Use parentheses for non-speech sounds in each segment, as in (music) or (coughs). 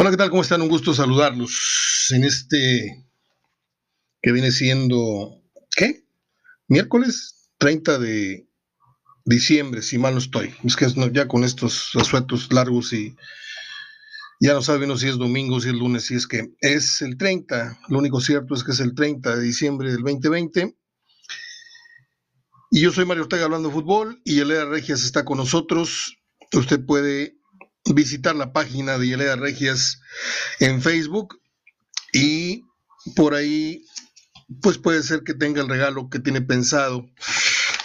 Hola, ¿qué tal? ¿Cómo están? Un gusto saludarlos en este que viene siendo, ¿qué? Miércoles 30 de diciembre, si mal no estoy. Es que ya con estos asuetos largos y ya no sabe si es domingo, si es lunes, si es que es el 30. Lo único cierto es que es el 30 de diciembre del 2020. Y yo soy Mario Ortega hablando de fútbol y Elena Regias está con nosotros. Usted puede visitar la página de Yeleda Regias en Facebook y por ahí pues puede ser que tenga el regalo que tiene pensado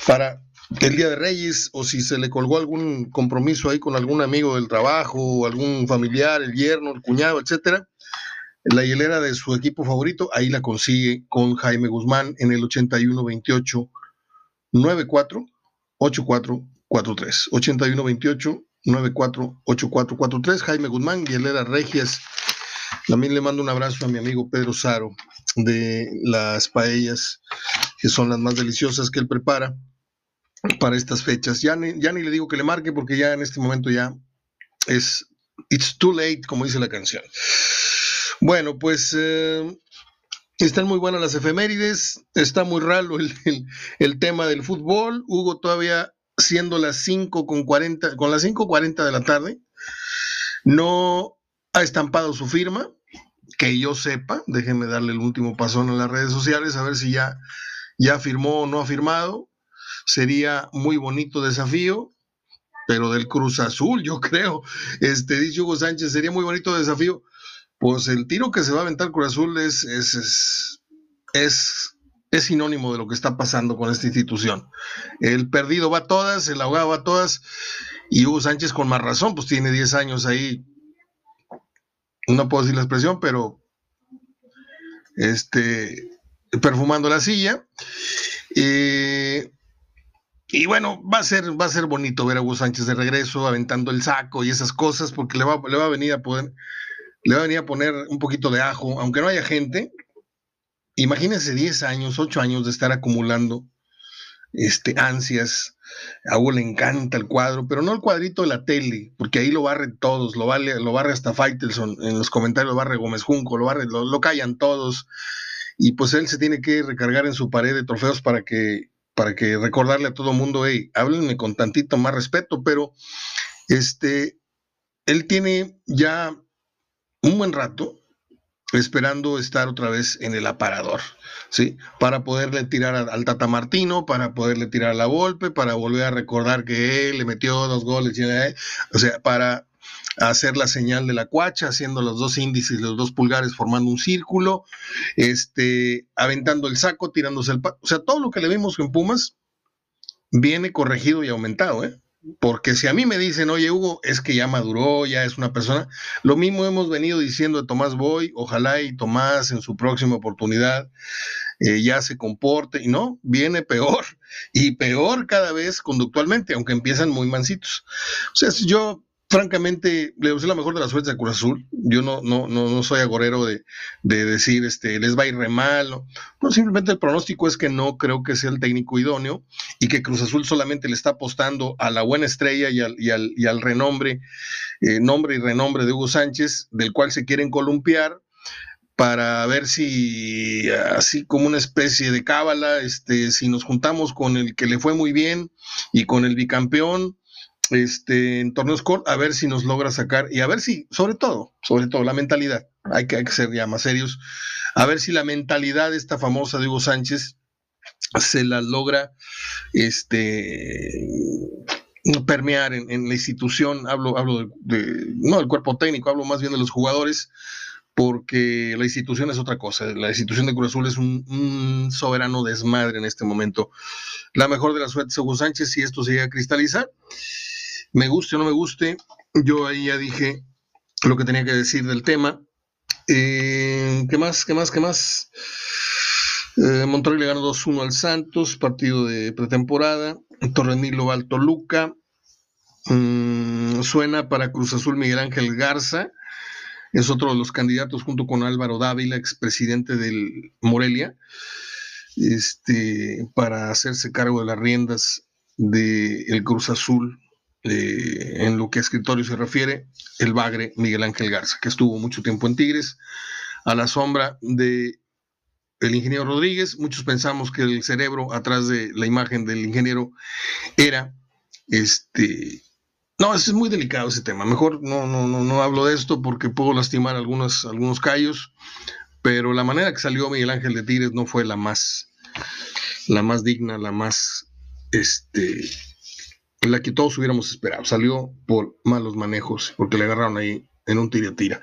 para el Día de Reyes o si se le colgó algún compromiso ahí con algún amigo del trabajo o algún familiar, el yerno, el cuñado, etcétera. La hielera de su equipo favorito, ahí la consigue con Jaime Guzmán en el 8128 94 8443 8128 948443, Jaime Guzmán, Guilera Regias. También le mando un abrazo a mi amigo Pedro Saro de las paellas, que son las más deliciosas que él prepara para estas fechas. Ya ni, ya ni le digo que le marque porque ya en este momento ya es It's too late, como dice la canción. Bueno, pues eh, están muy buenas las efemérides, está muy raro el, el tema del fútbol. Hugo todavía siendo las 5 con 40, con las 5.40 de la tarde, no ha estampado su firma, que yo sepa, déjenme darle el último pasón en las redes sociales, a ver si ya, ya firmó o no ha firmado. Sería muy bonito desafío, pero del Cruz Azul, yo (laughs) creo. Este, dice Hugo Sánchez, sería muy bonito desafío. Pues el tiro que se va a aventar Cruz Azul es, es, es, es es sinónimo de lo que está pasando con esta institución. El perdido va a todas, el ahogado va a todas, y Hugo Sánchez con más razón, pues tiene 10 años ahí, no puedo decir la expresión, pero este, perfumando la silla. Eh, y bueno, va a ser, va a ser bonito ver a Hugo Sánchez de regreso, aventando el saco y esas cosas, porque le va, le va a venir a poder, le va a venir a poner un poquito de ajo, aunque no haya gente, imagínense 10 años, 8 años de estar acumulando este, ansias. A Hugo le encanta el cuadro, pero no el cuadrito de la tele, porque ahí lo barre todos, lo, vale, lo barre hasta Faitelson, en los comentarios lo barre Gómez Junco, lo, barre, lo, callan todos, y pues él se tiene que recargar en su pared de trofeos para que, para que recordarle a todo mundo, hey, háblenme con tantito más respeto, pero este, él tiene ya un buen rato esperando estar otra vez en el aparador, ¿sí? Para poderle tirar al Tata Martino, para poderle tirar a la Volpe, para volver a recordar que él le metió dos goles, o sea, para hacer la señal de la cuacha, haciendo los dos índices, los dos pulgares formando un círculo, este, aventando el saco, tirándose el... O sea, todo lo que le vimos en Pumas viene corregido y aumentado, ¿eh? Porque si a mí me dicen, oye Hugo, es que ya maduró, ya es una persona, lo mismo hemos venido diciendo de Tomás Boy, ojalá y Tomás en su próxima oportunidad eh, ya se comporte, y no, viene peor, (laughs) y peor cada vez conductualmente, aunque empiezan muy mansitos. O sea, yo francamente, le deseo la mejor de las suertes a Cruz Azul. Yo no, no, no, no soy agorero de, decir, este, les va a ir re mal. No. simplemente el pronóstico es que no creo que sea el técnico idóneo y que Cruz Azul solamente le está apostando a la buena estrella y al, y al, y al renombre, eh, nombre y renombre de Hugo Sánchez, del cual se quieren columpiar para ver si, así como una especie de cábala, este, si nos juntamos con el que le fue muy bien y con el bicampeón, este, en torneos cortos, a ver si nos logra sacar y a ver si, sobre todo, sobre todo la mentalidad, hay que, ser ya más serios, a ver si la mentalidad esta famosa de Hugo Sánchez se la logra este, permear en, la institución, hablo, hablo de, no del cuerpo técnico, hablo más bien de los jugadores, porque la institución es otra cosa. La institución de Cruz Azul es un, soberano desmadre en este momento. La mejor de las suertes, Hugo Sánchez, si esto se llega a cristalizar me guste o no me guste, yo ahí ya dije lo que tenía que decir del tema. Eh, ¿Qué más? ¿Qué más? ¿Qué más? Eh, Monterrey le ganó 2-1 al Santos, partido de pretemporada. Torrenilo va Toluca. Mm, suena para Cruz Azul Miguel Ángel Garza. Es otro de los candidatos junto con Álvaro Dávila, expresidente del Morelia, este, para hacerse cargo de las riendas del Cruz Azul eh, en lo que a escritorio se refiere, el bagre Miguel Ángel Garza, que estuvo mucho tiempo en Tigres, a la sombra de el ingeniero Rodríguez. Muchos pensamos que el cerebro atrás de la imagen del ingeniero era este. No, es muy delicado ese tema. Mejor no, no, no, no hablo de esto porque puedo lastimar algunos, algunos callos, pero la manera que salió Miguel Ángel de Tigres no fue la más, la más digna, la más este, la que todos hubiéramos esperado. Salió por malos manejos, porque le agarraron ahí en un tira-tira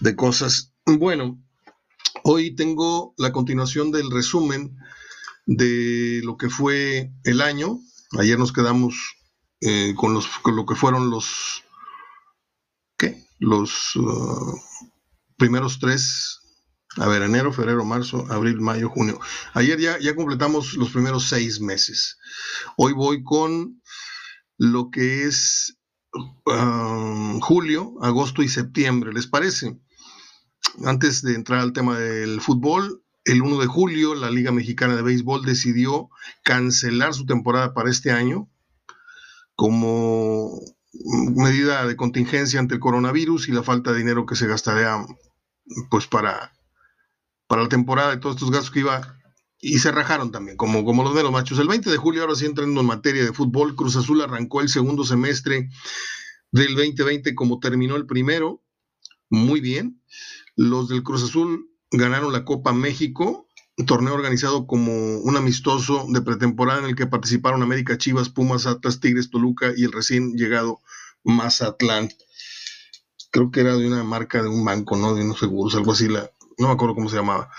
de cosas. Bueno, hoy tengo la continuación del resumen de lo que fue el año. Ayer nos quedamos eh, con, los, con lo que fueron los, ¿qué? Los uh, primeros tres, a ver, enero, febrero, marzo, abril, mayo, junio. Ayer ya, ya completamos los primeros seis meses. Hoy voy con lo que es um, julio, agosto y septiembre, ¿les parece? Antes de entrar al tema del fútbol, el 1 de julio la Liga Mexicana de Béisbol decidió cancelar su temporada para este año como medida de contingencia ante el coronavirus y la falta de dinero que se gastaría pues para, para la temporada de todos estos gastos que iba y se rajaron también, como, como los de los machos. El 20 de julio, ahora sí entrando en materia de fútbol, Cruz Azul arrancó el segundo semestre del 2020 como terminó el primero. Muy bien. Los del Cruz Azul ganaron la Copa México, torneo organizado como un amistoso de pretemporada en el que participaron América Chivas, Pumas, Atlas, Tigres, Toluca y el recién llegado Mazatlán. Creo que era de una marca de un banco, ¿no? De unos seguros, algo así, la, no me acuerdo cómo se llamaba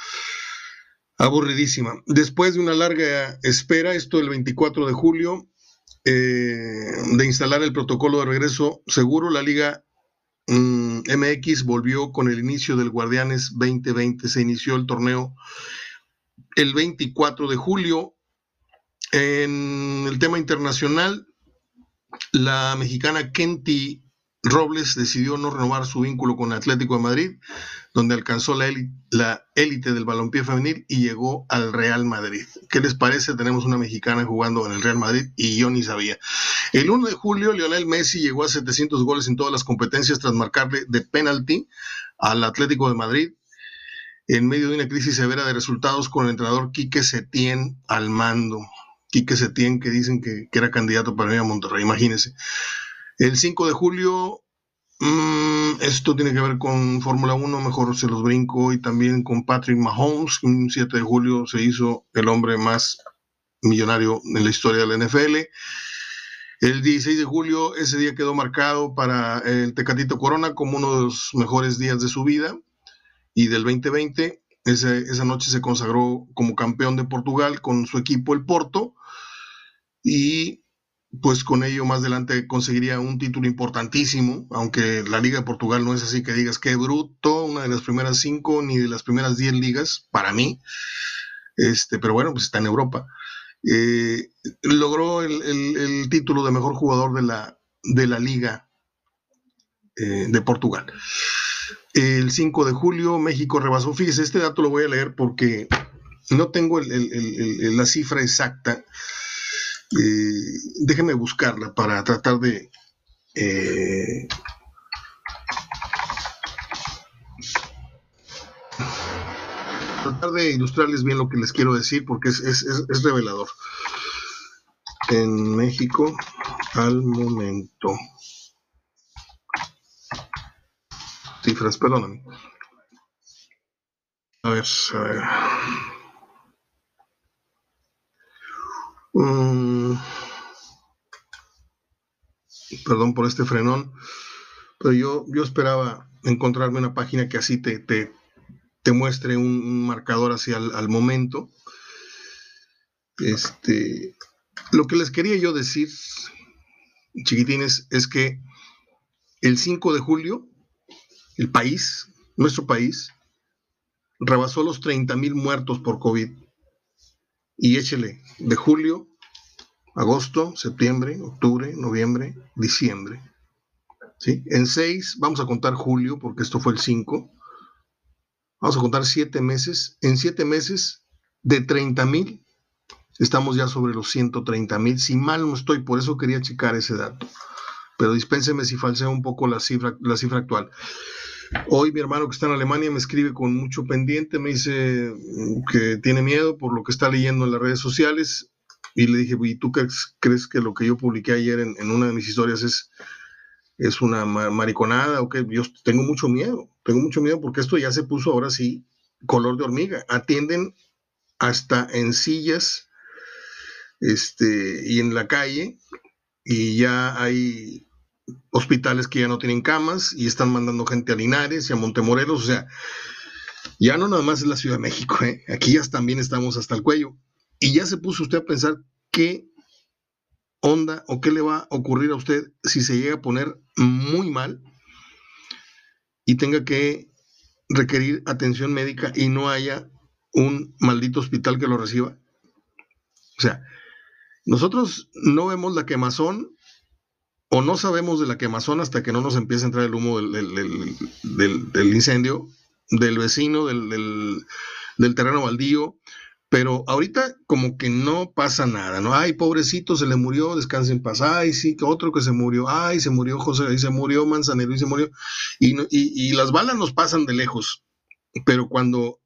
aburridísima. Después de una larga espera, esto el 24 de julio, eh, de instalar el protocolo de regreso seguro, la Liga MX mm, volvió con el inicio del Guardianes 2020. Se inició el torneo el 24 de julio. En el tema internacional, la mexicana Kenty Robles decidió no renovar su vínculo con Atlético de Madrid, donde alcanzó la élite, del balompié femenil y llegó al Real Madrid. ¿Qué les parece? Tenemos una mexicana jugando en el Real Madrid y yo ni sabía. El 1 de julio, Lionel Messi llegó a 700 goles en todas las competencias tras marcarle de penalti al Atlético de Madrid en medio de una crisis severa de resultados con el entrenador Quique Setién al mando. Quique Setién que dicen que, que era candidato para ir a Monterrey, imagínense. El 5 de julio, mm, esto tiene que ver con Fórmula 1, mejor se los brinco, y también con Patrick Mahomes. Un 7 de julio se hizo el hombre más millonario en la historia de la NFL. El 16 de julio, ese día quedó marcado para el Tecatito Corona como uno de los mejores días de su vida. Y del 2020, esa noche se consagró como campeón de Portugal con su equipo, el Porto. Y pues con ello más adelante conseguiría un título importantísimo, aunque la Liga de Portugal no es así que digas que bruto, una de las primeras cinco ni de las primeras diez ligas, para mí, este, pero bueno, pues está en Europa. Eh, logró el, título de mejor jugador de la, de la Liga eh, de Portugal. El 5 de julio México rebasó, fíjese, este dato lo voy a leer porque no tengo la cifra exacta, eh, déjenme buscarla para tratar de... Eh, tratar de ilustrarles bien lo que les quiero decir porque es, es revelador. En México, al momento. Cifras, perdóname. A ver, a ver. Mm. perdón por este frenón, pero yo, yo esperaba encontrarme una página que así te, te, muestre un, marcador hacia al momento. Este, lo que les quería yo decir, chiquitines, es que el 5 de julio, el país, nuestro país, rebasó los 30 mil muertos por COVID y échele de julio, agosto, septiembre, octubre, noviembre, diciembre. ¿Sí? En seis, vamos a contar julio, porque esto fue el 5. Vamos a contar siete meses. En siete meses, de 30 mil, estamos ya sobre los 130 mil. Si mal no estoy, por eso quería checar ese dato. pero dispénseme si falseo un poco la cifra, la cifra actual. Hoy mi hermano que está en Alemania me escribe con mucho pendiente, me dice que tiene miedo por lo que está leyendo en las redes sociales y le dije, ¿y tú crees, crees que lo que yo publiqué ayer en, una de mis historias es, es una mariconada o qué? Yo tengo mucho miedo, tengo mucho miedo porque esto ya se puso ahora sí color de hormiga. Atienden hasta en sillas este, y en la calle y ya hay hospitales que ya no tienen camas y están mandando gente a Linares y a Montemorelos, o sea, ya no nada más es la Ciudad de México, ¿eh? aquí ya también estamos hasta el cuello. Y ya se puso usted a pensar qué onda o qué le va a ocurrir a usted si se llega a poner muy mal y tenga que requerir atención médica y no haya un maldito hospital que lo reciba. O sea, nosotros no vemos la quemazón o no sabemos de la quemazón hasta que no nos empiece a entrar el humo del, incendio, del vecino, del, terreno baldío. Pero ahorita como que no pasa nada, ¿no? Ay, pobrecito, se le murió, descanse en paz. Ay, sí, que otro que se murió. Ay, se murió José, y se murió Manzanero, y se murió. Y, y las balas nos pasan de lejos. Pero cuando...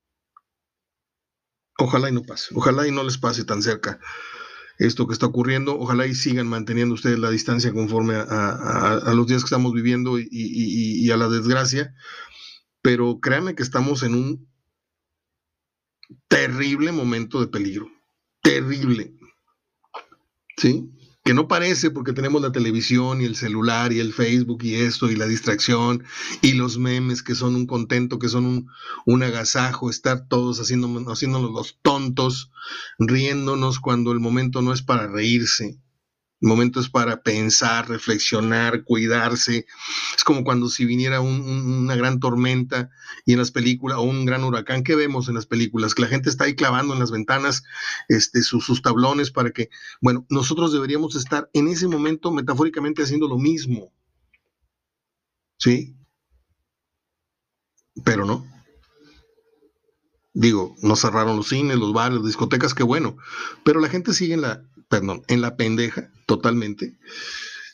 Ojalá y no pase, ojalá y no les pase tan cerca esto que está ocurriendo. Ojalá y sigan manteniendo ustedes la distancia conforme a, los días que estamos viviendo y, a la desgracia. Pero créanme que estamos en un terrible momento de peligro. Terrible. ¿Sí? que no parece porque tenemos la televisión y el celular y el Facebook y esto y la distracción y los memes que son un contento, que son un, un agasajo, estar todos haciéndonos los tontos, riéndonos cuando el momento no es para reírse. El momento es para pensar, reflexionar, cuidarse. Es como cuando si viniera una gran tormenta y en las películas, o un gran huracán, ¿qué vemos en las películas? Que la gente está ahí clavando en las ventanas este, sus, sus tablones para que, bueno, nosotros deberíamos estar en ese momento metafóricamente haciendo lo mismo. ¿Sí? Pero no. Digo, no cerraron los cines, los bares, las discotecas, qué bueno. Pero la gente sigue en la, perdón, en la pendeja totalmente.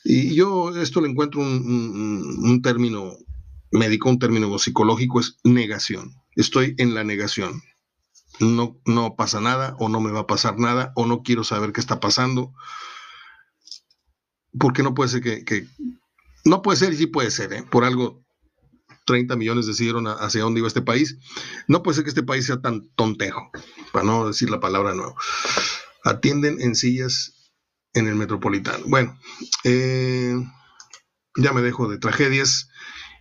Y yo esto le encuentro un, término médico, un término psicológico, es negación. Estoy en la negación. No, no pasa nada o no me va a pasar nada o no quiero saber qué está pasando. Porque no puede ser que, no puede ser y sí puede ser, ¿eh? por algo 30 millones decidieron hacia dónde iba este país. No puede ser que este país sea tan tontejo, para no decir la palabra nuevo atienden en sillas en el metropolitano. Bueno, eh, ya me dejo de tragedias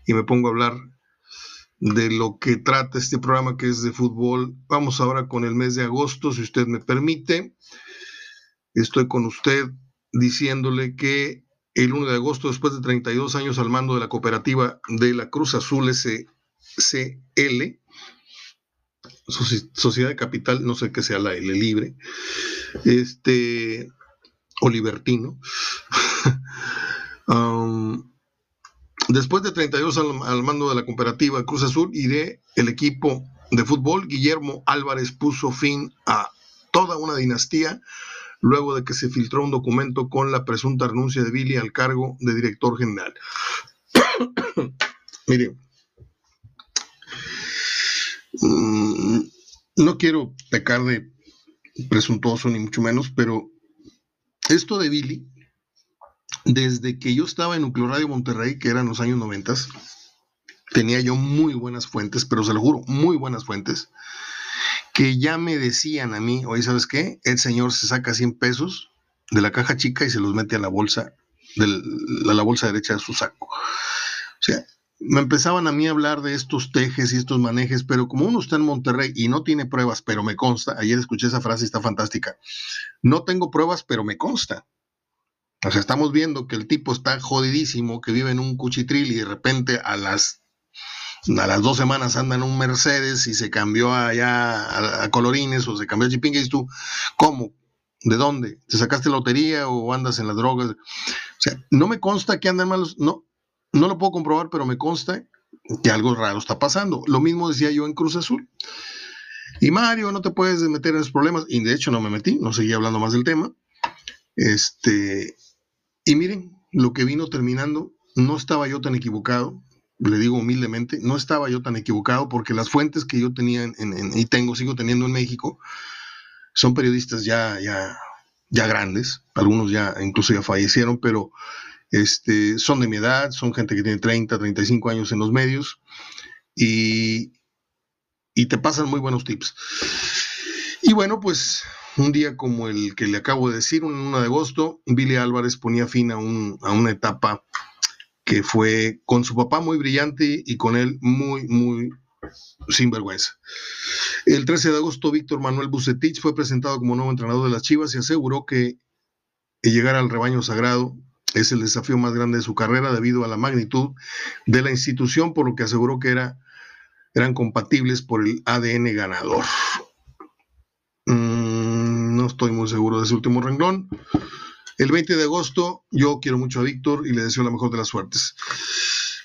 y me pongo a hablar de lo que trata este programa que es de fútbol. Vamos ahora con el mes de agosto, si usted me permite. Estoy con usted diciéndole que el 1 de agosto, después de 32 años al mando de la cooperativa de la Cruz Azul SCL, Sociedad de Capital, no sé qué sea la L libre, este, o libertino. (laughs) Um, después de 32 al, al, mando de la cooperativa Cruz Azul y de el equipo de fútbol, Guillermo Álvarez puso fin a toda una dinastía luego de que se filtró un documento con la presunta renuncia de Billy al cargo de director general. (coughs) Mire, mm, no quiero pecar de presuntuoso ni mucho menos, pero esto de Billy, desde que yo estaba en Nucleo Radio Monterrey, que eran los años 90, tenía yo muy buenas fuentes, pero se lo juro, muy buenas fuentes, que ya me decían a mí, oye, ¿sabes qué? El señor se saca 100 pesos de la caja chica y se los mete a la bolsa, de la bolsa derecha de su saco. O sea, me empezaban a mí a hablar de estos tejes y estos manejes, pero como uno está en Monterrey y no tiene pruebas, pero me consta, ayer escuché esa frase está fantástica, no tengo pruebas, pero me consta. O sea, estamos viendo que el tipo está jodidísimo, que vive en un cuchitril y de repente a las, a las dos semanas anda en un Mercedes y se cambió allá a, colorines o se cambió a chipingue y tú, ¿cómo? ¿De dónde? ¿Te sacaste lotería o andas en las drogas? O sea, no me consta que andan malos, no, no lo puedo comprobar, pero me consta que algo raro está pasando. Lo mismo decía yo en Cruz Azul. Y Mario, no te puedes meter en esos problemas. Y de hecho no me metí, no seguí hablando más del tema. Este, y miren, lo que vino terminando, no estaba yo tan equivocado, le digo humildemente, no estaba yo tan equivocado porque las fuentes que yo tenía en, y tengo, sigo teniendo en México, son periodistas ya, ya, ya grandes, algunos ya incluso ya fallecieron, pero este, son de mi edad, son gente que tiene 30, 35 años en los medios y, y te pasan muy buenos tips. Y bueno, pues un día como el que le acabo de decir, un 1 de agosto, Billy Álvarez ponía fin a, un, a una etapa que fue con su papá muy brillante y con él muy, muy sinvergüenza. El 13 de agosto, Víctor Manuel Bucetich fue presentado como nuevo entrenador de las Chivas y aseguró que llegar al rebaño sagrado es el desafío más grande de su carrera debido a la magnitud de la institución, por lo que aseguró que era, eran compatibles por el ADN ganador. Mm, no estoy muy seguro de ese último renglón. El 20 de agosto, yo quiero mucho a Víctor y le deseo la mejor de las suertes.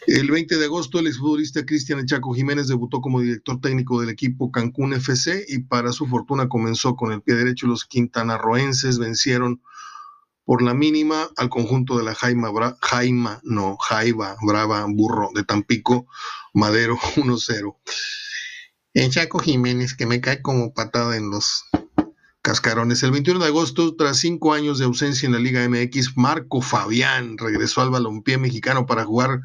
El 20 de agosto, el exfutbolista Cristian Echaco Jiménez debutó como director técnico del equipo Cancún FC y para su fortuna comenzó con el pie derecho. Los quintanarroenses vencieron por la mínima al conjunto de la Jaima, Jaima no, Jaiba Brava Burro de Tampico, Madero (laughs) 1-0. Echaco Jiménez, que me cae como patada en los Cascarones. El 21 de agosto, tras cinco años de ausencia en la Liga MX, Marco Fabián regresó al balompié mexicano para jugar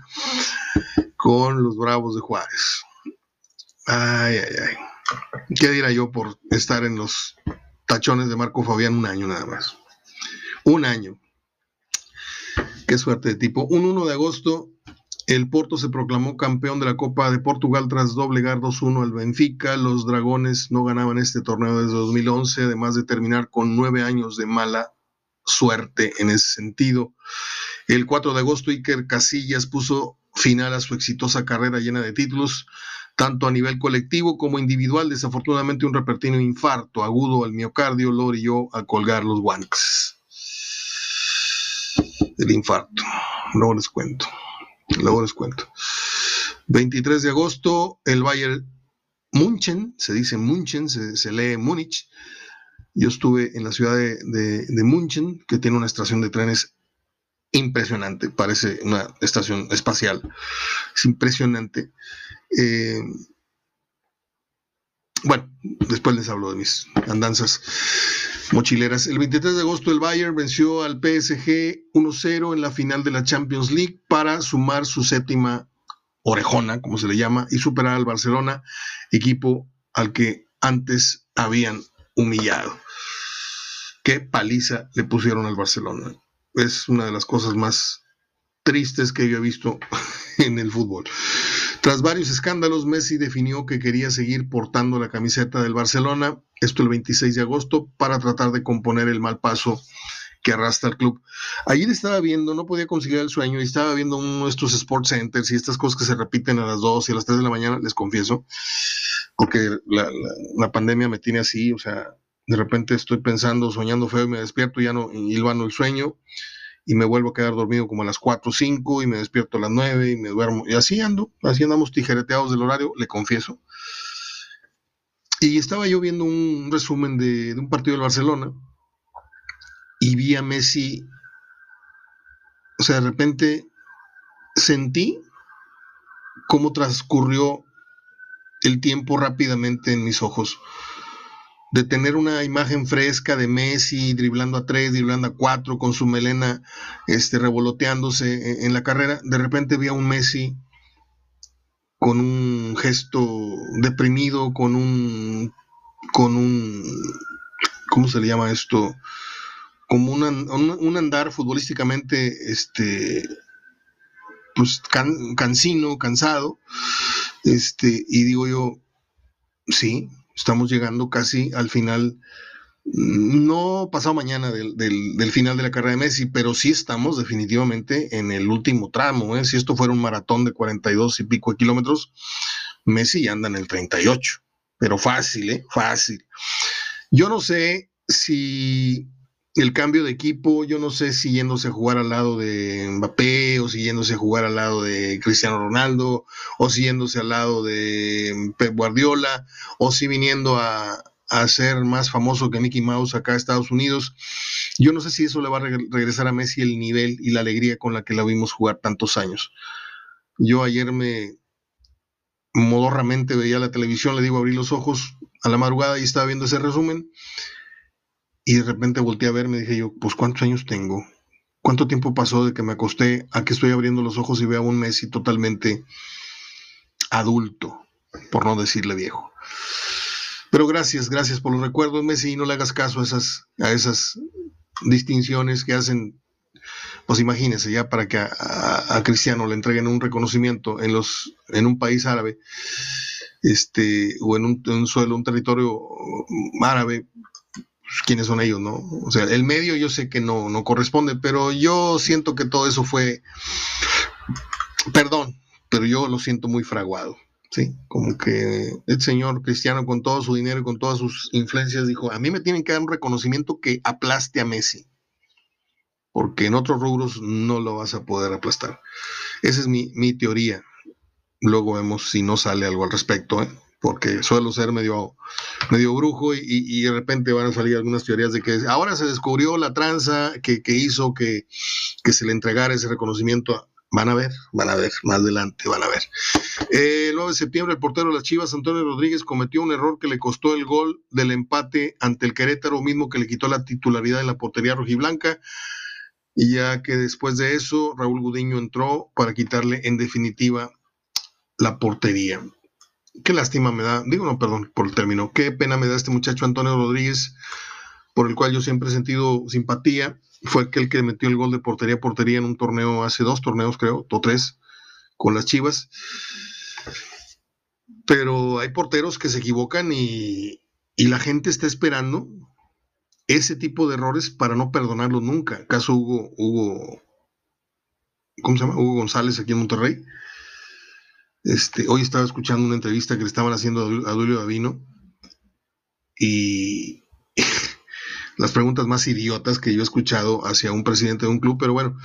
con los Bravos de Juárez. Ay, ay, ay. ¿Qué dirá yo por estar en los tachones de Marco Fabián un año nada más? Un año. Qué suerte de tipo. Un 1 de agosto, el Porto se proclamó campeón de la Copa de Portugal tras doblegar 2-1 al Benfica. Los Dragones no ganaban este torneo desde 2011, además de terminar con nueve años de mala suerte en ese sentido. El 4 de agosto, Iker Casillas puso final a su exitosa carrera llena de títulos, tanto a nivel colectivo como individual. Desafortunadamente, un repentino infarto agudo al miocardio lo orilló a colgar los guantes. Infarto, luego les cuento. Luego les cuento. 23 de agosto, el Bayern Munchen, se dice Munchen, se, lee Múnich. Yo estuve en la ciudad de, de, Munchen, que tiene una estación de trenes impresionante, parece una estación espacial. Es impresionante. Eh, bueno, después les hablo de mis andanzas mochileras. El 23 de agosto el Bayern venció al PSG 1-0 en la final de la Champions League para sumar su séptima orejona, como se le llama, y superar al Barcelona, equipo al que antes habían humillado. Qué paliza le pusieron al Barcelona. Es una de las cosas más tristes que yo he visto (laughs) en el fútbol. Tras varios escándalos, Messi definió que quería seguir portando la camiseta del Barcelona, esto el 26 de agosto, para tratar de componer el mal paso que arrastra el club. Ayer estaba viendo, no podía conseguir el sueño, y estaba viendo uno de estos sports centers y estas cosas que se repiten a las 2 y a las 3 de la mañana, les confieso, porque la, pandemia me tiene así, o sea, de repente estoy pensando, soñando feo y me despierto, ya no, y hilvano el sueño y me vuelvo a quedar dormido como a las 4 o 5 y me despierto a las 9 y me duermo. Y así ando, así andamos tijereteados del horario, le confieso. Y estaba yo viendo un resumen de, un partido del Barcelona y vi a Messi, o sea, de repente sentí cómo transcurrió el tiempo rápidamente en mis ojos de tener una imagen fresca de Messi driblando a tres, driblando a cuatro, con su melena este, revoloteándose en, la carrera, de repente vi a un Messi con un gesto deprimido, con un, con un, ¿cómo se le llama esto? Como un, andar futbolísticamente, este, pues cansino, cansado, este, y digo yo, sí, Estamos llegando casi al final, no pasado mañana del, final de la carrera de Messi, pero sí estamos definitivamente en el último tramo. ¿eh? Si esto fuera un maratón de 42 y pico de kilómetros, Messi ya anda en el 38, pero fácil, ¿eh? Fácil. Yo no sé si el cambio de equipo, yo no sé si yéndose a jugar al lado de Mbappé o si yéndose a jugar al lado de Cristiano Ronaldo o si yéndose al lado de Pep Guardiola o si viniendo a, a ser más famoso que Mickey Mouse acá en Estados Unidos. Yo no sé si eso le va a regresar a Messi el nivel y la alegría con la que la vimos jugar tantos años. Yo ayer me modorramente veía la televisión, le digo abrí los ojos a la madrugada y estaba viendo ese resumen y de repente volteé a ver, me dije yo, pues ¿cuántos años tengo? ¿Cuánto tiempo pasó de que me acosté a que estoy abriendo los ojos y veo a un Messi totalmente adulto, por no decirle viejo? Pero gracias, gracias por los recuerdos, Messi, y no le hagas caso a esas, a esas distinciones que hacen, pues imagínese, ya para que a, Cristiano le entreguen un reconocimiento en, los, en un país árabe, este, o en un, suelo, un territorio árabe, pues, quiénes son ellos, ¿no? O sea, el medio yo sé que no, no corresponde, pero yo siento que todo eso fue, perdón, pero yo lo siento muy fraguado. Sí, como que el señor cristiano con todo su dinero y con todas sus influencias dijo, a mí me tienen que dar un reconocimiento que aplaste a Messi, porque en otros rubros no lo vas a poder aplastar. Esa es mi, teoría. Luego vemos si no sale algo al respecto, ¿eh? Porque suelo ser medio, medio brujo y, de repente van a salir algunas teorías de que ahora se descubrió la tranza que, hizo que, que, se le entregara ese reconocimiento Van a ver, van a ver, más adelante van a ver. el 9 de septiembre, el portero de las Chivas, Antonio Rodríguez, cometió un error que le costó el gol del empate ante el Querétaro, mismo que le quitó la titularidad en la portería rojiblanca. Y ya que después de eso, Raúl Gudiño entró para quitarle en definitiva la portería. Qué lástima me da, digo no, perdón por el término, qué pena me da este muchacho Antonio Rodríguez, por el cual yo siempre he sentido simpatía fue aquel que metió el gol de portería a portería en un torneo hace dos torneos, creo, o tres, con las Chivas. Pero hay porteros que se equivocan y, la gente está esperando ese tipo de errores para no perdonarlos nunca. Caso Hugo, Hugo, ¿cómo se llama? Hugo González aquí en Monterrey. Este, hoy estaba escuchando una entrevista que le estaban haciendo a Dulio Davino y (laughs) las preguntas más idiotas que yo he escuchado hacia un presidente de un club, pero bueno,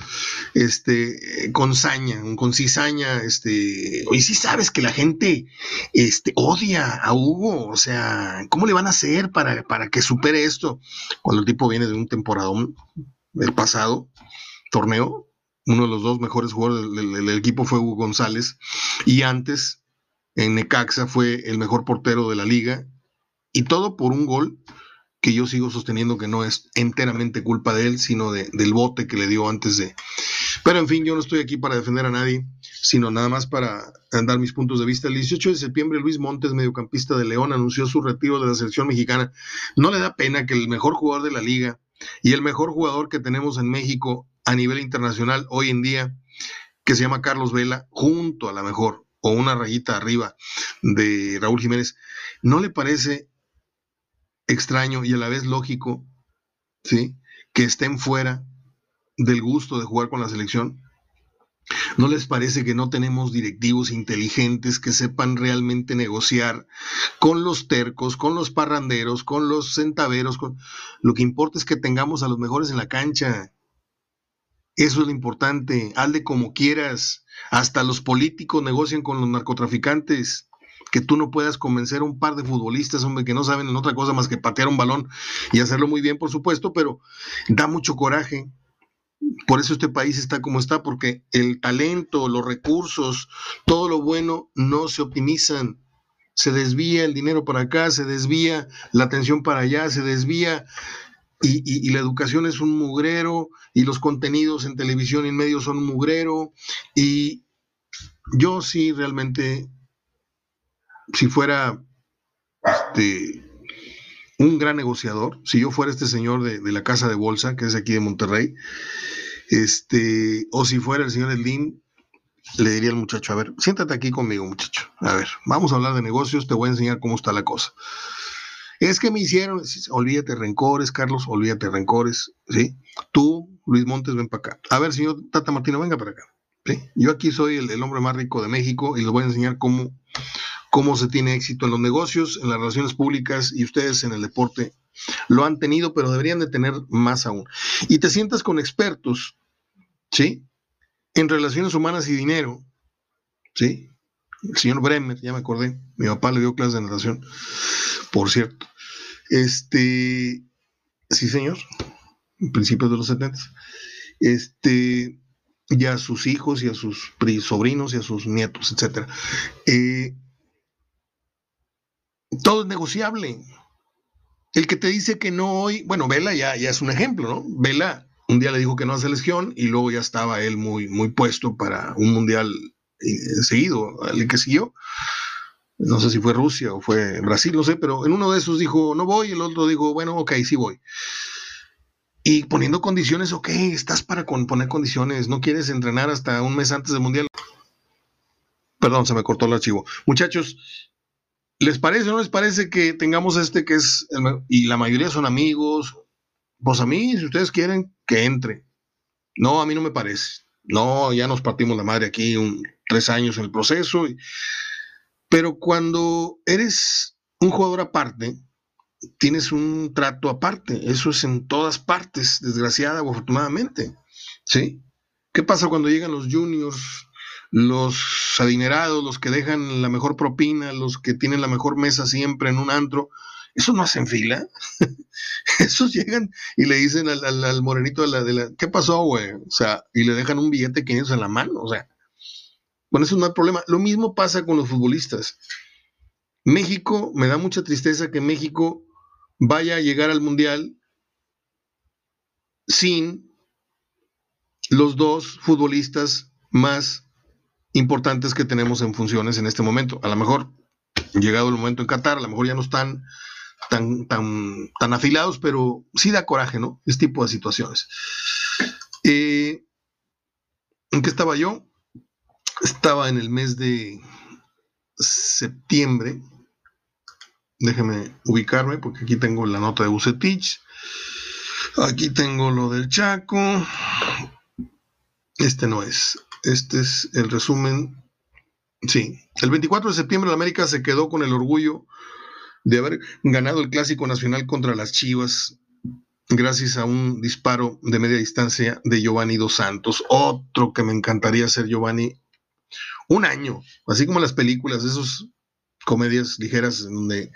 este, con saña, con cizaña, este, oye, sí sabes que la gente, este, odia a Hugo, o sea, ¿cómo le van a hacer para, para que supere esto? Cuando el tipo viene de un temporadón del pasado torneo, uno de los dos mejores jugadores del, equipo fue Hugo González, y antes, en Necaxa, fue el mejor portero de la liga, y todo por un gol que yo sigo sosteniendo que no es enteramente culpa de él, sino de, del bote que le dio antes de... Pero en fin, yo no estoy aquí para defender a nadie, sino nada más para dar mis puntos de vista. El 18 de septiembre, Luis Montes, mediocampista de León, anunció su retiro de la selección mexicana. No le da pena que el mejor jugador de la liga y el mejor jugador que tenemos en México a nivel internacional hoy en día, que se llama Carlos Vela, junto a la mejor o una rayita arriba de Raúl Jiménez, ¿no le parece extraño y a la vez lógico, ¿sí? Que estén fuera del gusto de jugar con la selección. ¿No les parece que no tenemos directivos inteligentes que sepan realmente negociar con los tercos, con los parranderos, con los centaveros? Con... Lo que importa es que tengamos a los mejores en la cancha. Eso es lo importante. Hazle como quieras. Hasta los políticos negocian con los narcotraficantes que tú no puedas convencer a un par de futbolistas, hombre, que no saben en otra cosa más que patear un balón y hacerlo muy bien, por supuesto, pero da mucho coraje. Por eso este país está como está, porque el talento, los recursos, todo lo bueno no se optimizan. Se desvía el dinero para acá, se desvía la atención para allá, se desvía y, la educación es un mugrero y los contenidos en televisión y en medios son un mugrero y yo sí realmente si fuera este, un gran negociador, si yo fuera este señor de, la casa de bolsa, que es aquí de Monterrey, este, o si fuera el señor Eldín, le diría al muchacho, a ver, siéntate aquí conmigo, muchacho. A ver, vamos a hablar de negocios, te voy a enseñar cómo está la cosa. Es que me hicieron, olvídate rencores, Carlos, olvídate rencores, ¿sí? Tú, Luis Montes, ven para acá. A ver, señor Tata Martino, venga para acá. Yo aquí soy el, el hombre más rico de México y les voy a enseñar cómo cómo se tiene éxito en los negocios, en las relaciones públicas y ustedes en el deporte lo han tenido, pero deberían de tener más aún. Y te sientas con expertos, ¿sí? En relaciones humanas y dinero, ¿sí? El señor Bremer, ya me acordé, mi papá le dio clases de natación, por cierto. Este, sí, señor, en principios de los 70. Este, y a sus hijos y a sus sobrinos y a sus nietos, etc. Eh, todo es negociable. El que te dice que no hoy, bueno, Vela ya, ya es un ejemplo, ¿no? Vela un día le dijo que no a selección y luego ya estaba él muy, muy puesto para un mundial seguido, el que siguió. No sé si fue Rusia o fue Brasil, no sé, pero en uno de esos dijo no voy, el otro dijo, bueno, ok, sí voy. Y poniendo condiciones, ok, estás para poner condiciones, no quieres entrenar hasta un mes antes del mundial. Perdón, se me cortó el archivo. Muchachos, ¿les parece o no les parece que tengamos este que es, y la mayoría son amigos? Pues a mí, si ustedes quieren, que entre. No, a mí no me parece. No, ya nos partimos la madre aquí un, tres años en el proceso. pero cuando eres un jugador aparte, tienes un trato aparte. Eso es en todas partes, desgraciada o afortunadamente. ¿Sí? ¿Qué pasa cuando llegan los juniors, los adinerados, los que dejan la mejor propina, los que tienen la mejor mesa siempre en un antro? ¿Eso no hacen fila? (laughs) Esos llegan y le dicen al, morenito de la, de la, ¿qué pasó, güey? O sea, y le dejan un billete 500 en la mano, o sea, con eso no hay problema. Lo mismo pasa con los futbolistas. México, me da mucha tristeza que México vaya a llegar al Mundial sin los dos futbolistas más importantes que tenemos en funciones en este momento. A lo mejor, llegado el momento en Qatar, a lo mejor ya no están tan, tan, tan afilados, pero sí da coraje, ¿no? Este tipo de situaciones. Eh, ¿En qué estaba yo? Estaba en el mes de septiembre. Déjeme ubicarme porque aquí tengo la nota de Bucetich. Aquí tengo lo del Chaco. Este no es. Este es el resumen. Sí. El 24 de septiembre la América se quedó con el orgullo de haber ganado el Clásico Nacional contra las Chivas gracias a un disparo de media distancia de Giovanni Dos Santos. Otro que me encantaría ser Giovanni un año, así como las películas, esos comedias ligeras donde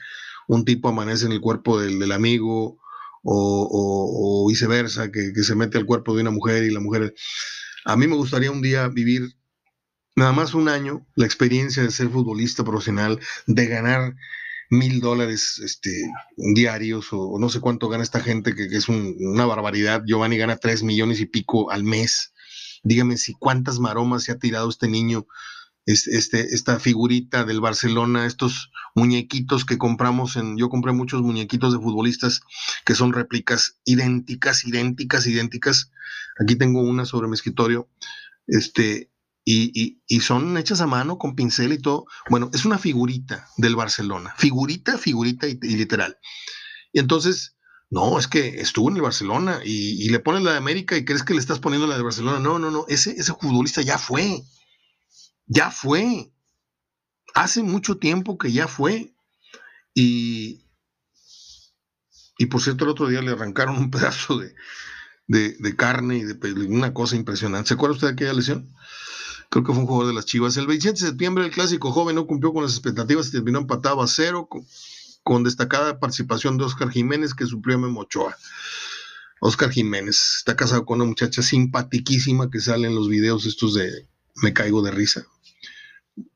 un tipo amanece en el cuerpo del, amigo o, viceversa, que, que, se mete al cuerpo de una mujer y la mujer... A mí me gustaría un día vivir nada más un año la experiencia de ser futbolista profesional, de ganar mil dólares este, diarios o, no sé cuánto gana esta gente, que, es una barbaridad. Giovanni gana tres millones y pico al mes. Dígame si cuántas maromas se ha tirado este niño, este, esta figurita del Barcelona, estos muñequitos que compramos en, yo compré muchos muñequitos de futbolistas que son réplicas idénticas, idénticas, idénticas. Aquí tengo una sobre mi escritorio. Este, y, son hechas a mano con pincel y todo. Bueno, es una figurita del Barcelona, figurita, figurita y, literal. Y entonces, no, es que estuvo en el Barcelona y, le pones la de América y crees que le estás poniendo la de Barcelona. No, no, no, ese, ese futbolista ya fue, ya fue. Hace mucho tiempo que ya fue. Y, y por cierto, el otro día le arrancaron un (laughs) pedazo de, de, carne y de una cosa impresionante. ¿Se acuerda usted de aquella lesión? Creo que fue un jugador de las Chivas. El 27 de septiembre el clásico joven no cumplió con las expectativas y terminó empatado a cero con, destacada participación de Oscar Jiménez que suplió a Memo Ochoa. Oscar Jiménez está casado con una muchacha simpatiquísima que sale en los videos estos de Me caigo de risa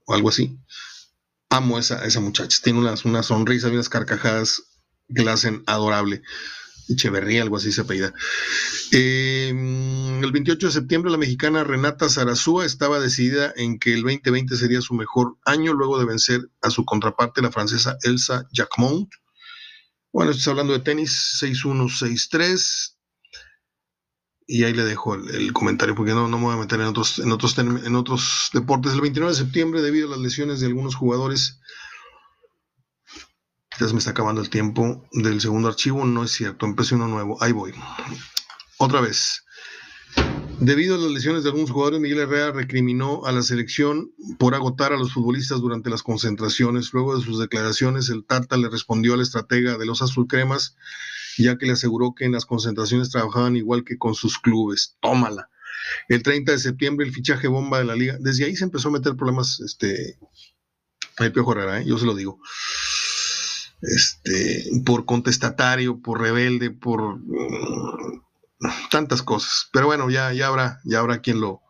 o algo así. Amo a esa, esa muchacha, tiene unas, una sonrisa unas carcajadas que la hacen adorable. Echeverría, algo así se apellida. Em, el 28 de septiembre, la mexicana Renata Zarazúa estaba decidida en que el 2020 sería su mejor año luego de vencer a su contraparte, la francesa Elsa Jacquemont. Bueno, estoy hablando de tenis 6-1, 6-3. Y ahí le dejo el, comentario porque no, no me voy a meter en otros, en, otros, en otros deportes. El 29 de septiembre, debido a las lesiones de algunos jugadores, se me está acabando el tiempo del segundo archivo. No es cierto, empecé uno nuevo. Ahí voy. Otra vez. Debido a las lesiones de algunos jugadores, Miguel Herrera recriminó a la selección por agotar a los futbolistas durante las concentraciones. Luego de sus declaraciones, el Tata le respondió al estratega de los azulcremas, ya que le aseguró que en las concentraciones trabajaban igual que con sus clubes. Tómala. El 30 de septiembre, el fichaje bomba de la liga. Desde ahí se empezó a meter problemas este, el Piojo Herrera, ¿eh? yo se lo digo. Este, por contestatario, por rebelde, por mm, tantas cosas. Pero bueno, ya, ya habrá, ya habrá quien lo,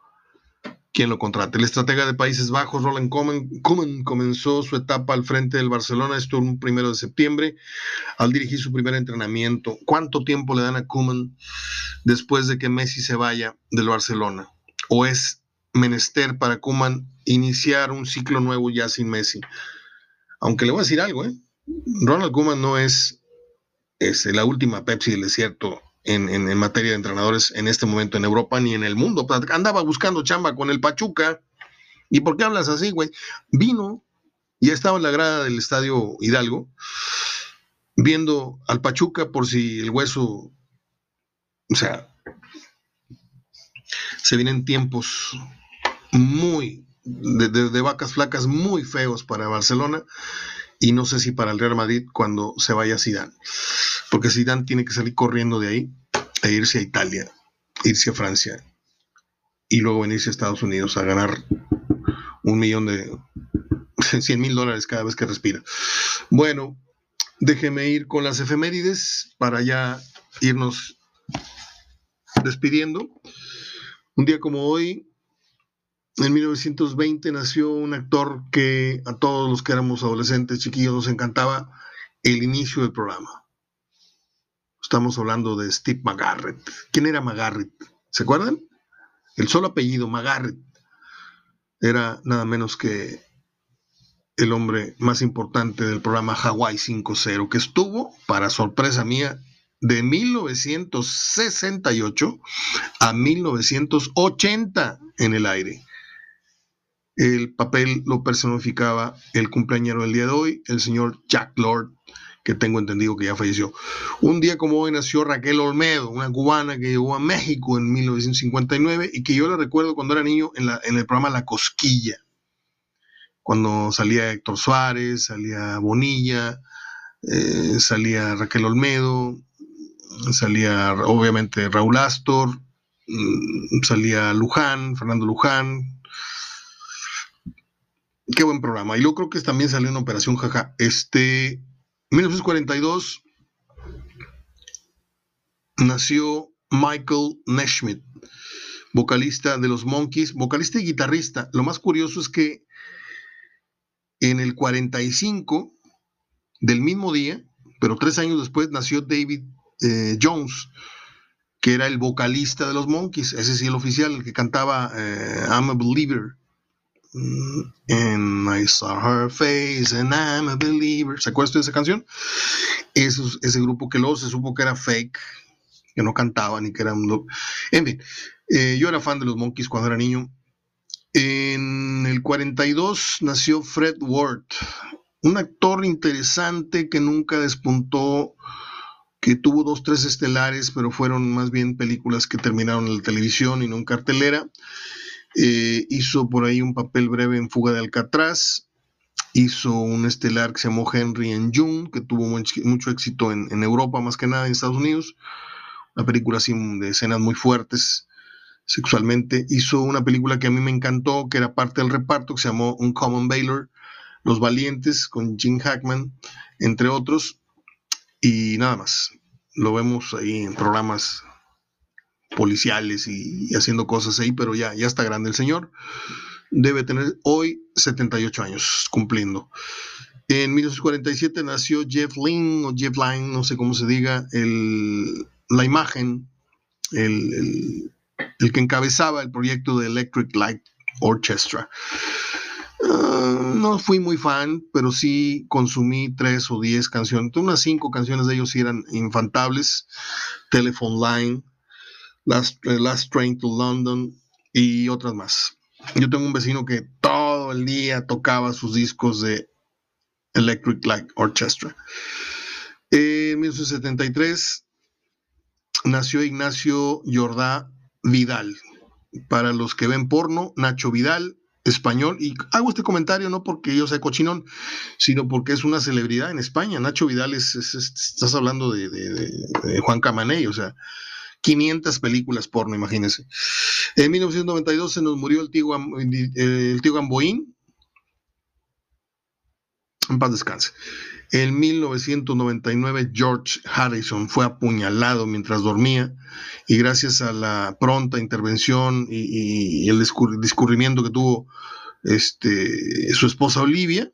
quien lo contrate. El estratega de Países Bajos, Roland Koeman, comenzó su etapa al frente del Barcelona, esto un primero de septiembre, al dirigir su primer entrenamiento. ¿Cuánto tiempo le dan a Koeman después de que Messi se vaya del Barcelona? ¿O es menester para Koeman iniciar un ciclo nuevo ya sin Messi? Aunque le voy a decir algo, ¿eh? Ronald Koeman no es, la última Pepsi del desierto en, materia de entrenadores en este momento en Europa ni en el mundo. Andaba buscando chamba con el Pachuca. ¿Y por qué hablas así, güey? Vino y estaba en la grada del estadio Hidalgo viendo al Pachuca por si el hueso, o sea, se vienen tiempos muy de, vacas flacas muy feos para Barcelona y no sé si para el Real Madrid cuando se vaya Zidane, porque Zidane tiene que salir corriendo de ahí e irse a Italia, irse a Francia y luego venirse a Estados Unidos a ganar un millón de (laughs) 100 mil dólares cada vez que respira. Bueno, déjeme ir con las efemérides para ya irnos despidiendo. Un día como hoy, en 1920 nació un actor que a todos los que éramos adolescentes, chiquillos, nos encantaba el inicio del programa. Estamos hablando de Steve McGarrett. ¿Quién era McGarrett? ¿Se acuerdan? El solo apellido, McGarrett, era nada menos que el hombre más importante del programa Hawaii 5.0, que estuvo, para sorpresa mía, de 1968 a 1980 en el aire. El papel lo personificaba el cumpleañero del día de hoy, el señor Jack Lord, que tengo entendido que ya falleció. Un día como hoy nació Raquel Olmedo, una cubana que llegó a México en 1959 y que yo la recuerdo cuando era niño en, el programa La Cosquilla, cuando salía Héctor Suárez, salía Bonilla, eh, salía Raquel Olmedo, salía obviamente Raúl Astor, mm, salía Luján, Fernando Luján, Qué buen programa. Y luego creo que también salió en Operación Jaja. Este, 1942 nació Michael Neshmith, vocalista de los Monkeys, vocalista y guitarrista. Lo más curioso es que en el 45 del mismo día, pero tres años después, nació David eh, Jones, que era el vocalista de los Monkeys. Ese sí, el oficial, que cantaba eh, I'm a Believer. And I saw her face and I'm a believer. ¿Se acuerdan de esa canción? ese grupo que luego se supo que era fake, que no cantaban ni que eran. En fin, eh, yo era fan de los Monkeys cuando era niño. En el 42 nació Fred Ward, un actor interesante que nunca despuntó, que tuvo dos, tres estelares, pero fueron más bien películas que terminaron en la televisión y no en cartelera. Eh, hizo por ahí un papel breve en Fuga de Alcatraz. Hizo un estelar que se llamó Henry en June, que tuvo mucho, éxito en, Europa, más que nada en Estados Unidos. Una película así de escenas muy fuertes sexualmente. Hizo una película que a mí me encantó, que era parte del reparto, que se llamó Un Common Baylor, Los Valientes, con Jim Hackman, entre otros. Y nada más. Lo vemos ahí en programas policiales y, haciendo cosas ahí, pero ya, ya está grande el señor. Debe tener hoy 78 años cumpliendo. En 1947 nació Jeff Lynne o Jeff Lynne, no sé cómo se diga, el, la imagen, el, el, que encabezaba el proyecto de Electric Light Orchestra. Ah, no fui muy fan, pero sí consumí tres o diez canciones. Unas cinco canciones de ellos eran infantables. Telephone Line, Last, eh, Last Train to London y otras más. Yo tengo un vecino que todo el día tocaba sus discos de Electric Light Orchestra. En 1973 nació Ignacio Jordá Vidal. Para los que ven porno, Nacho Vidal, español. Y hago este comentario no porque yo sea cochinón, sino porque es una celebridad en España. Nacho Vidal es, estás hablando de, de Juan Camaney, o sea, 500 películas porno, imagínense. En 1992 se nos murió el tío, el tío Gamboín. En paz descanse. En 1999 George Harrison fue apuñalado mientras dormía y gracias a la pronta intervención y, el discurrimiento que tuvo este, su esposa Olivia,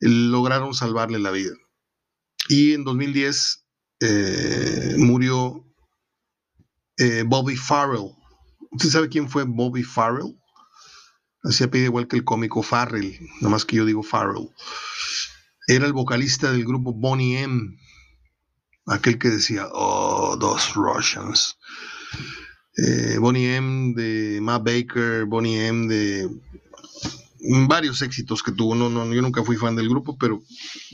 lograron salvarle la vida. Y en 2010 eh, murió eh, Bobby Farrell. ¿Usted sabe quién fue Bobby Farrell? Así pide igual que el cómico Farrell, nada más que yo digo Farrell. Era el vocalista del grupo Bonnie M, aquel que decía, oh, dos Russians. Eh, Bonnie M de Matt Baker, Bonnie M de varios éxitos que tuvo. No, no, yo nunca fui fan del grupo, pero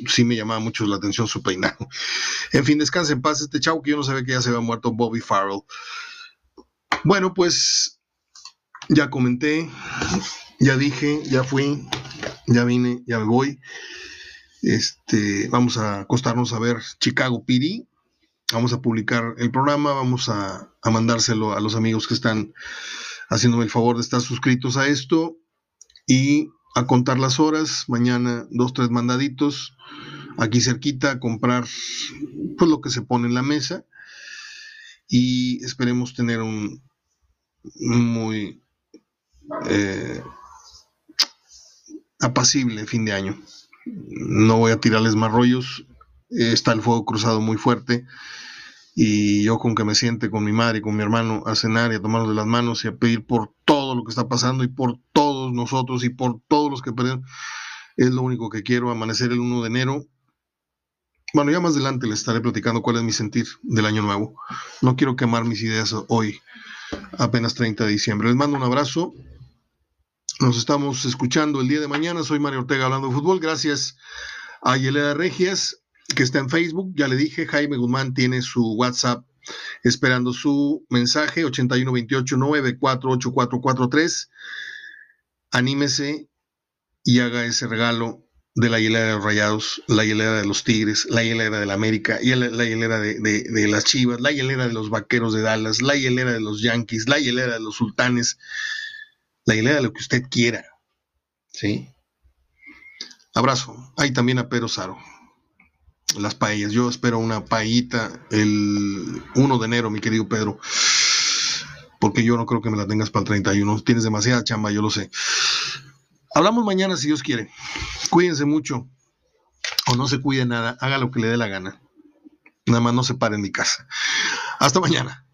sí me llamaba mucho la atención su peinado. (laughs) En fin, descanse en paz este chavo que yo no sabía que ya se había muerto Bobby Farrell. Bueno, pues ya comenté, ya dije, ya fui, ya vine, ya me voy. Este, vamos a acostarnos a ver Chicago PD. Vamos a publicar el programa, vamos a, a mandárselo a los amigos que están haciéndome el favor de estar suscritos a esto y a contar las horas, mañana dos, tres mandaditos, aquí cerquita, a comprar pues lo que se pone en la mesa y esperemos tener un, muy eh, apacible fin de año. No voy a tirarles más rollos, está el fuego cruzado muy fuerte y yo con que me siente con mi madre y con mi hermano a cenar y a tomarnos de las manos y a pedir por todo lo que está pasando y por nosotros y por todos los que perdieron, es lo único que quiero, amanecer el 1 de enero. Bueno, ya más adelante les estaré platicando cuál es mi sentir del año nuevo. No quiero quemar mis ideas hoy, apenas 30 de diciembre. Les mando un abrazo. Nos estamos escuchando el día de mañana. Soy Mario Ortega hablando de fútbol. Gracias a Yelena Regias que está en Facebook. Ya le dije, Jaime Guzmán tiene su WhatsApp esperando su mensaje 8128-948443. Anímese y haga ese regalo de la hielera de los rayados, la hielera de los tigres, la hielera de la América, la, hielera de, las chivas, la hielera de los vaqueros de Dallas, la hielera de los yankees, la hielera de los sultanes, la hielera de lo que usted quiera. ¿Sí? Abrazo. Ahí también a Pedro Saro las paellas. Yo espero una paellita el 1 de enero, mi querido Pedro. Porque yo no creo que me la tengas para el 31. Tienes demasiada chamba, yo lo sé. Hablamos mañana si Dios quiere. Cuídense mucho. O no se cuide nada. Haga lo que le dé la gana. Nada más no se pare en mi casa. Hasta mañana.